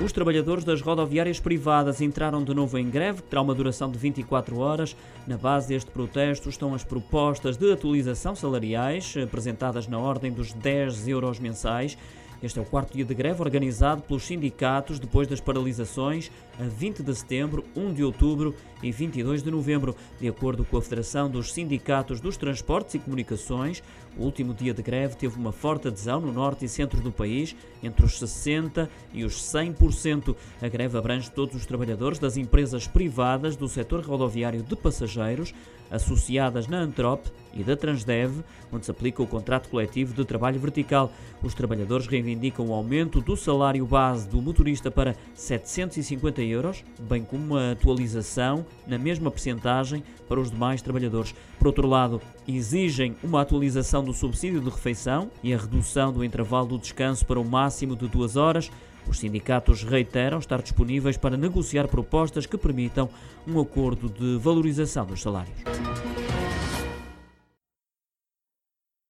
Os trabalhadores das rodoviárias privadas entraram de novo em greve, que terá uma duração de 24 horas. Na base deste protesto estão as propostas de atualização salariais, apresentadas na ordem dos 10 euros mensais. Este é o quarto dia de greve organizado pelos sindicatos depois das paralisações a 20 de setembro, 1 de outubro e 22 de novembro. De acordo com a Federação dos Sindicatos dos Transportes e Comunicações, o último dia de greve teve uma forte adesão no norte e centro do país, entre os 60% e os 100%. A greve abrange todos os trabalhadores das empresas privadas do setor rodoviário de passageiros, associadas na Antrop e da Transdev, onde se aplica o contrato coletivo de trabalho vertical. Os trabalhadores reivindicam o aumento do salário base do motorista para 750 euros, bem como uma atualização na mesma percentagem para os demais trabalhadores. Por outro lado, exigem uma atualização do subsídio de refeição e a redução do intervalo do descanso para o máximo de duas horas. Os sindicatos reiteram estar disponíveis para negociar propostas que permitam um acordo de valorização dos salários.